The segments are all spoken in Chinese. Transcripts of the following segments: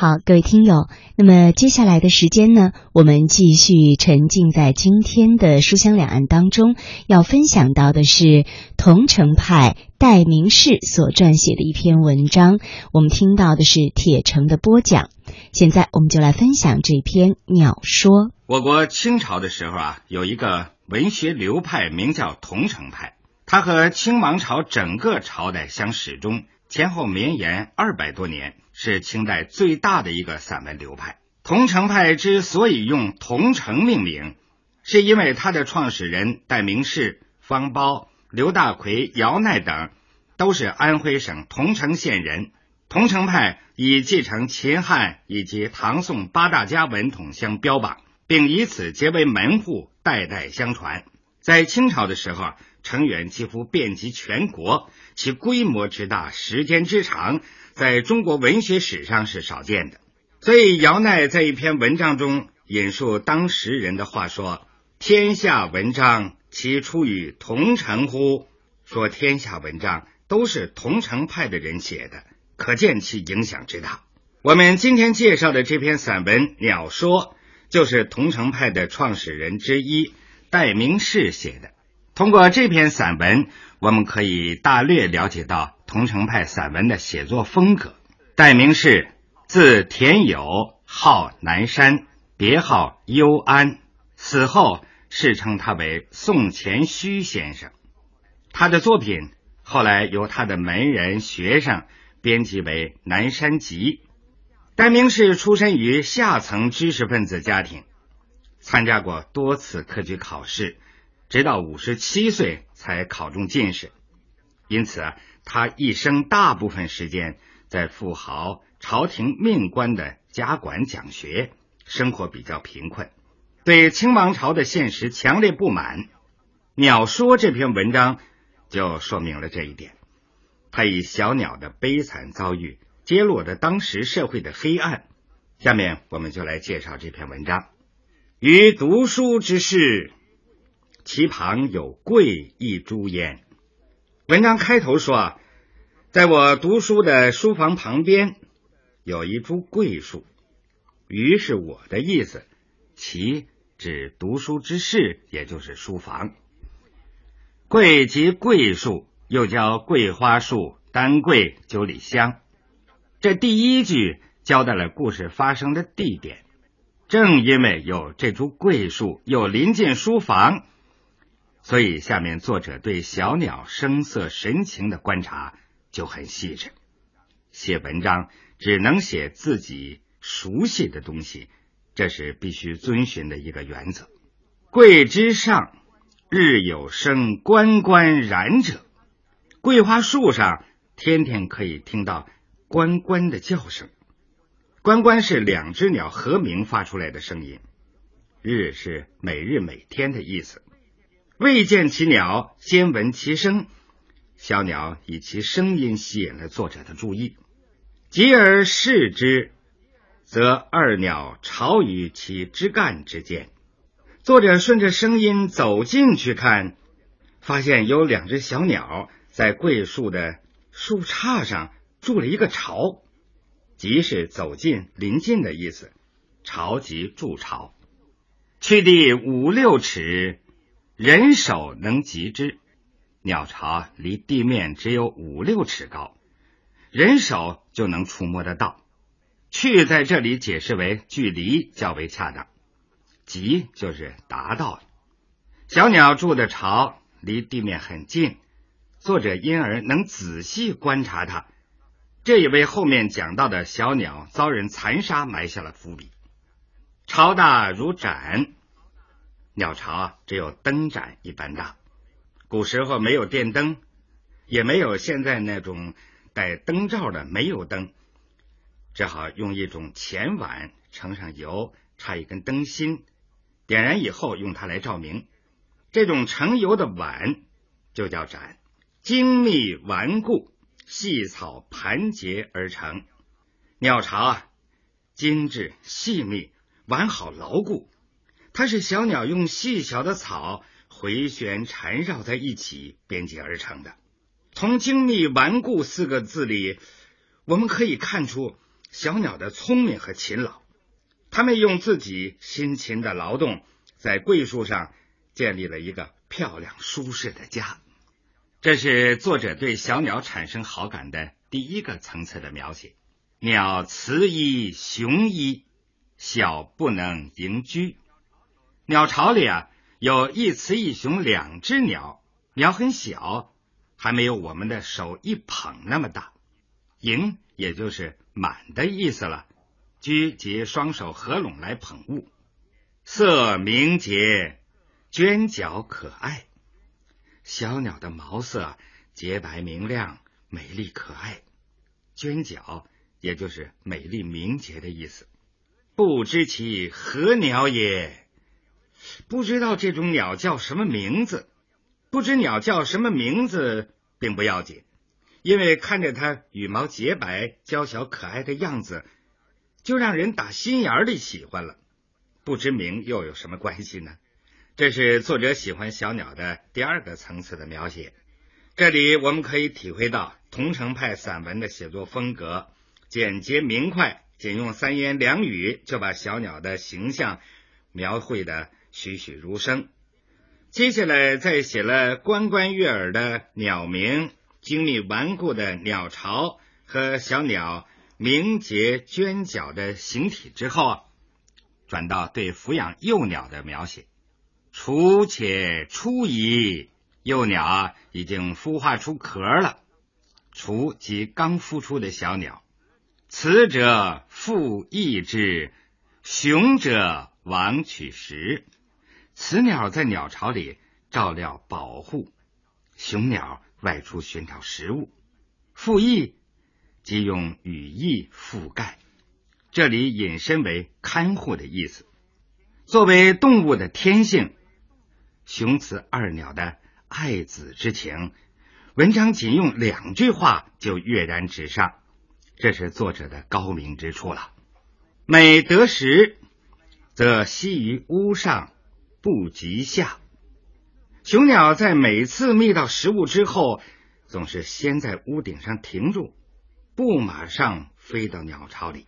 好，各位听友，那么接下来的时间呢，我们继续沉浸在今天的书香两岸当中，要分享到的是桐城派戴明士所撰写的一篇文章。我们听到的是铁城的播讲，现在我们就来分享这篇《鸟说》。我国清朝的时候啊，有一个文学流派，名叫桐城派，它和清王朝整个朝代相始终，前后绵延二百多年。是清代最大的一个散文流派。桐城派之所以用桐城命名，是因为它的创始人戴名士、方苞、刘大奎、姚鼐等都是安徽省桐城县人。桐城派以继承秦汉以及唐宋八大家文统相标榜，并以此结为门户，代代相传。在清朝的时候，成员几乎遍及全国，其规模之大，时间之长。在中国文学史上是少见的，所以姚鼐在一篇文章中引述当时人的话说：“天下文章其出于桐城乎？”说天下文章都是桐城派的人写的，可见其影响之大。我们今天介绍的这篇散文《鸟说》，就是桐城派的创始人之一戴名士写的。通过这篇散文，我们可以大略了解到。桐城派散文的写作风格。戴名士，字田友，号南山，别号幽安。死后世称他为宋钱虚先生。他的作品后来由他的门人学生编辑为《南山集》。戴名士出身于下层知识分子家庭，参加过多次科举考试，直到五十七岁才考中进士。因此啊。他一生大部分时间在富豪、朝廷命官的家馆讲学，生活比较贫困，对清王朝的现实强烈不满。《鸟说》这篇文章就说明了这一点。他以小鸟的悲惨遭遇，揭露了当时社会的黑暗。下面我们就来介绍这篇文章。于读书之事，其旁有桂一株焉。文章开头说，啊在我读书的书房旁边有一株桂树，于是我的意思，其指读书之室，也就是书房。桂即桂树，又叫桂花树、丹桂、九里香。这第一句交代了故事发生的地点，正因为有这株桂树，又临近书房。所以，下面作者对小鸟声色神情的观察就很细致。写文章只能写自己熟悉的东西，这是必须遵循的一个原则。桂枝上，日有生关关然者。桂花树上，天天可以听到关关的叫声。关关是两只鸟和鸣发出来的声音。日是每日每天的意思。未见其鸟，先闻其声。小鸟以其声音吸引了作者的注意，及而视之，则二鸟巢于其枝干之间。作者顺着声音走进去看，发现有两只小鸟在桂树的树杈上筑了一个巢，即是走近、临近的意思。巢即筑巢，去地五六尺。人手能及之，鸟巢离地面只有五六尺高，人手就能触摸得到。去在这里解释为距离较为恰当，及就是达到了。小鸟住的巢离地面很近，作者因而能仔细观察它，这也为后面讲到的小鸟遭人残杀埋下了伏笔。巢大如盏。鸟巢，只有灯盏一般大。古时候没有电灯，也没有现在那种带灯罩的煤油灯，只好用一种浅碗盛上油，插一根灯芯，点燃以后用它来照明。这种盛油的碗就叫盏，精密顽固，细草盘结而成。鸟巢，精致细密，完好牢固。它是小鸟用细小的草回旋缠绕在一起编辑而成的。从“精密顽固”四个字里，我们可以看出小鸟的聪明和勤劳，它们用自己辛勤的劳动，在桂树上建立了一个漂亮舒适的家。这是作者对小鸟产生好感的第一个层次的描写。鸟雌一雄一，小不能迎居。鸟巢里啊，有一雌一雄两只鸟，鸟很小，还没有我们的手一捧那么大。迎也就是满的意思了，居即双手合拢来捧物。色明洁，娟角可爱。小鸟的毛色洁白明亮，美丽可爱。娟角。也就是美丽明洁的意思。不知其何鸟也，不知道这种鸟叫什么名字。不知鸟叫什么名字并不要紧，因为看着它羽毛洁白、娇小可爱的样子，就让人打心眼里喜欢了。不知名又有什么关系呢？这是作者喜欢小鸟的第二个层次的描写。这里我们可以体会到桐城派散文的写作风格。简洁明快，仅用三言两语就把小鸟的形象描绘的栩栩如生。接下来再写了关关悦耳的鸟鸣、精密顽固的鸟巢和小鸟明洁娟角的形体之后啊，转到对抚养幼鸟的描写。雏且出矣，幼鸟已经孵化出壳了。雏即刚孵出的小鸟。雌者复翼之，雄者王取食。雌鸟在鸟巢里照料保护，雄鸟外出寻找食物。复翼即用羽翼覆盖，这里引申为看护的意思。作为动物的天性，雄雌二鸟的爱子之情，文章仅用两句话就跃然纸上。这是作者的高明之处了。每得食，则栖于屋上，不及下。雄鸟在每次觅到食物之后，总是先在屋顶上停住，不马上飞到鸟巢里。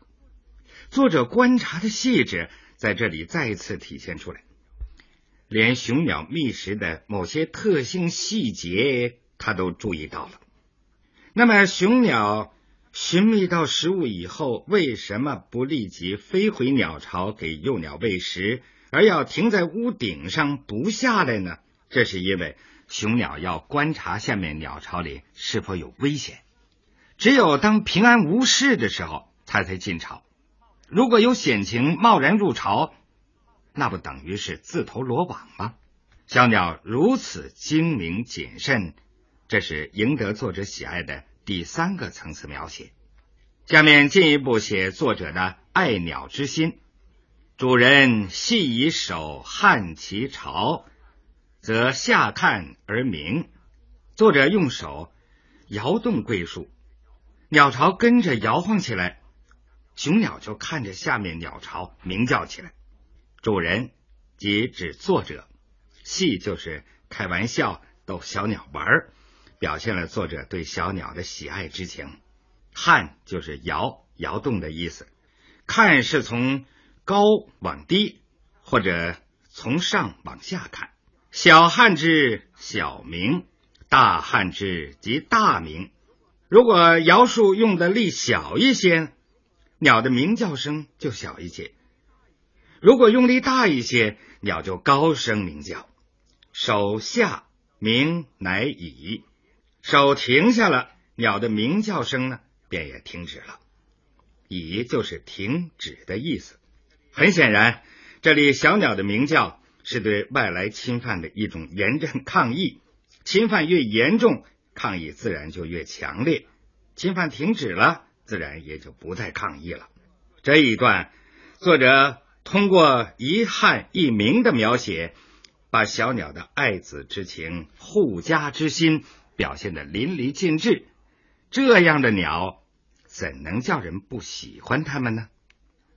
作者观察的细致在这里再次体现出来，连雄鸟觅食的某些特性细节，他都注意到了。那么，雄鸟。寻觅到食物以后，为什么不立即飞回鸟巢给幼鸟喂食，而要停在屋顶上不下来呢？这是因为雄鸟要观察下面鸟巢里是否有危险，只有当平安无事的时候，它才进巢。如果有险情，贸然入巢，那不等于是自投罗网吗？小鸟如此精明谨慎，这是赢得作者喜爱的。第三个层次描写，下面进一步写作者的爱鸟之心。主人系以手撼其巢，则下看而鸣。作者用手摇动桂树，鸟巢跟着摇晃起来，雄鸟就看着下面鸟巢鸣叫起来。主人即指作者，戏就是开玩笑逗小鸟玩儿。表现了作者对小鸟的喜爱之情。撼就是摇摇动的意思，看是从高往低，或者从上往下看。小汉之小鸣，大汉之即大鸣。如果摇树用的力小一些，鸟的鸣叫声就小一些；如果用力大一些，鸟就高声鸣叫。手下鸣乃已。手停下了，鸟的鸣叫声呢，便也停止了。已就是停止的意思。很显然，这里小鸟的鸣叫是对外来侵犯的一种严正抗议。侵犯越严重，抗议自然就越强烈。侵犯停止了，自然也就不再抗议了。这一段，作者通过一汉一鸣的描写，把小鸟的爱子之情、护家之心。表现的淋漓尽致，这样的鸟怎能叫人不喜欢它们呢？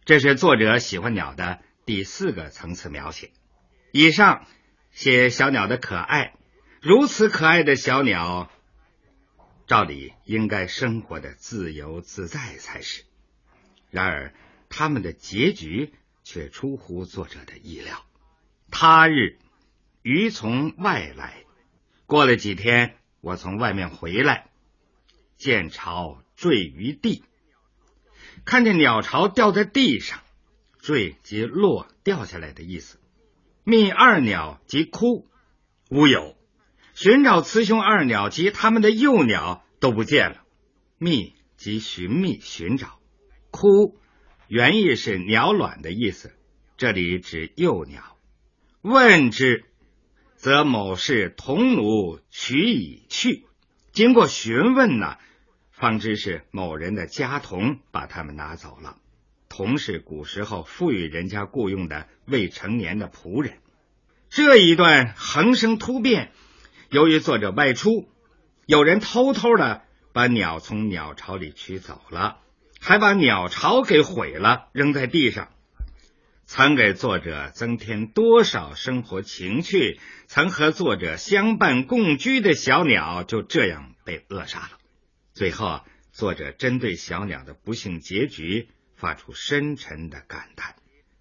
这是作者喜欢鸟的第四个层次描写。以上写小鸟的可爱，如此可爱的小鸟，照理应该生活的自由自在才是。然而他们的结局却出乎作者的意料。他日，鱼从外来。过了几天，我从外面回来，见巢坠于地，看见鸟巢掉在地上，坠即落掉下来的意思。觅二鸟即哭，无有。寻找雌雄二鸟及他们的幼鸟都不见了。觅即寻觅寻找，哭原意是鸟卵的意思，这里指幼鸟。问之，则某是童奴取已去。经过询问呢，方知是某人的家童把他们拿走了。童是古时候赋予人家雇佣的未成年的仆人。这一段横生突变。由于作者外出，有人偷偷的把鸟从鸟巢里取走了，还把鸟巢给毁了，扔在地上。曾给作者增添多少生活情趣？曾和作者相伴共居的小鸟就这样被扼杀了。最后，作者针对小鸟的不幸结局发出深沉的感叹：“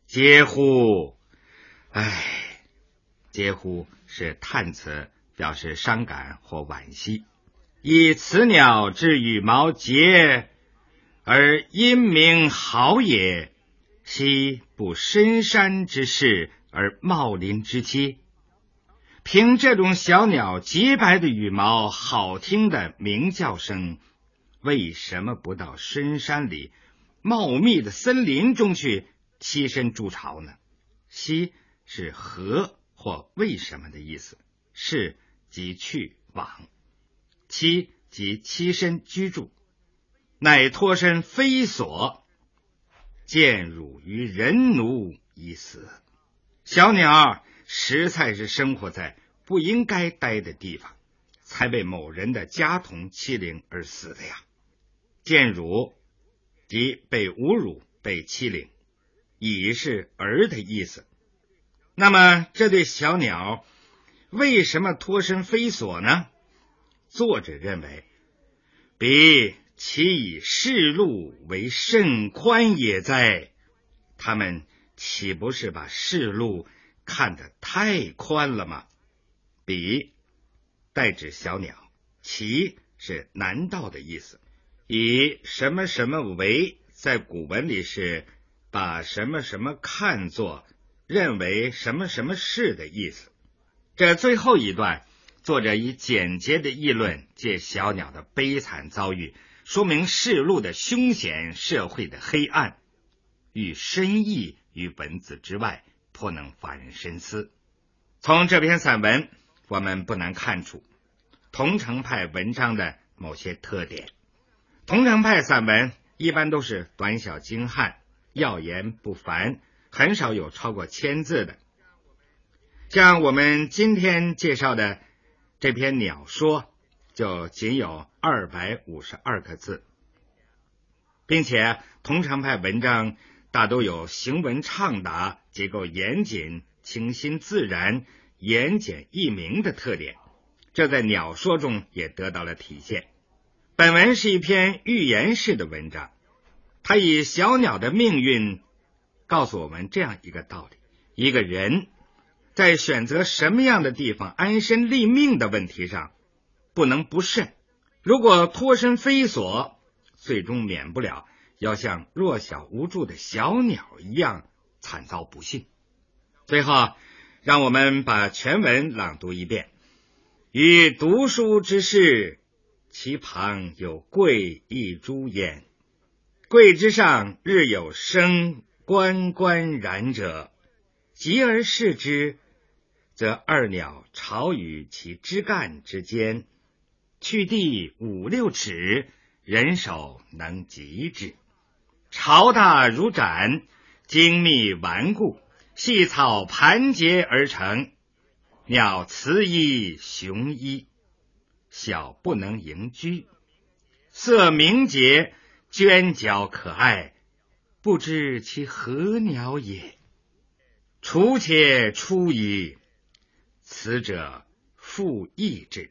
嗟乎！唉，嗟乎是叹词。”表示伤感或惋惜，以此鸟之羽毛洁而音名好也，昔不深山之士而茂林之栖。凭这种小鸟洁白的羽毛、好听的鸣叫声，为什么不到深山里茂密的森林中去栖身筑巢呢？栖是何或为什么的意思，是。即去往，栖即栖身居住，乃脱身非所，见辱于人奴以死。小鸟实在是生活在不应该待的地方，才被某人的家童欺凌而死的呀。见辱即被侮辱、被欺凌，已是儿的意思。那么这对小鸟。为什么脱身飞索呢？作者认为，彼其以世路为甚宽也哉？他们岂不是把世路看得太宽了吗？比代指小鸟，其是难道的意思。以什么什么为，在古文里是把什么什么看作认为什么什么是的意思。这最后一段，作者以简洁的议论借小鸟的悲惨遭遇，说明世路的凶险、社会的黑暗，与深意于文字之外，颇能发人深思。从这篇散文，我们不难看出桐城派文章的某些特点。桐城派散文一般都是短小精悍、要言不凡，很少有超过千字的。像我们今天介绍的这篇《鸟说》，就仅有二百五十二个字，并且桐城派文章大都有行文畅达、结构严谨、清新自然、言简意明的特点，这在《鸟说》中也得到了体现。本文是一篇寓言式的文章，它以小鸟的命运告诉我们这样一个道理：一个人。在选择什么样的地方安身立命的问题上，不能不慎。如果脱身非所，最终免不了要像弱小无助的小鸟一样惨遭不幸。最后，让我们把全文朗读一遍：与读书之士，其旁有桂一株焉。桂之上日有生关关然者，及而视之。则二鸟巢于其枝干之间，去地五六尺，人手能及之。巢大如盏，精密顽固，细草盘结而成。鸟雌一雄一，小不能盈居。色明洁，娟角可爱，不知其何鸟也。雏且出矣。此者复异之，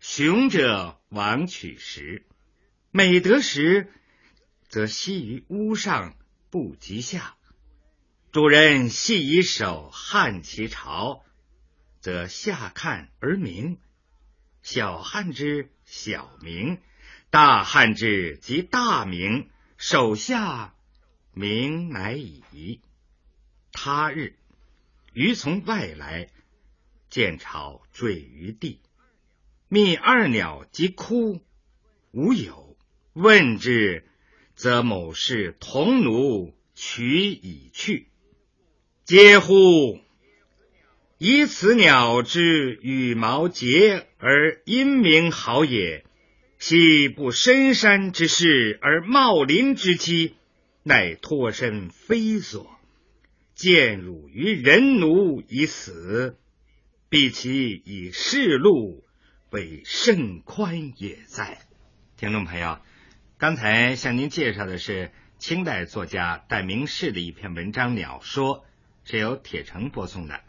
雄者往取食，每得食，则息于屋上不及下。主人系以手汉其朝，则下看而明；小汉之小明，大汉之即大明。手下明乃已。他日，余从外来，见巢坠于地，觅二鸟即哭，无有。问之，则某是童奴取已去。嗟乎！以此鸟之羽毛洁而音鸣好也，昔不深山之士而茂林之期，乃脱身非所。见汝于人奴已死，必其以世禄为甚宽也哉！听众朋友，刚才向您介绍的是清代作家戴名士的一篇文章《鸟说》，是由铁成播送的。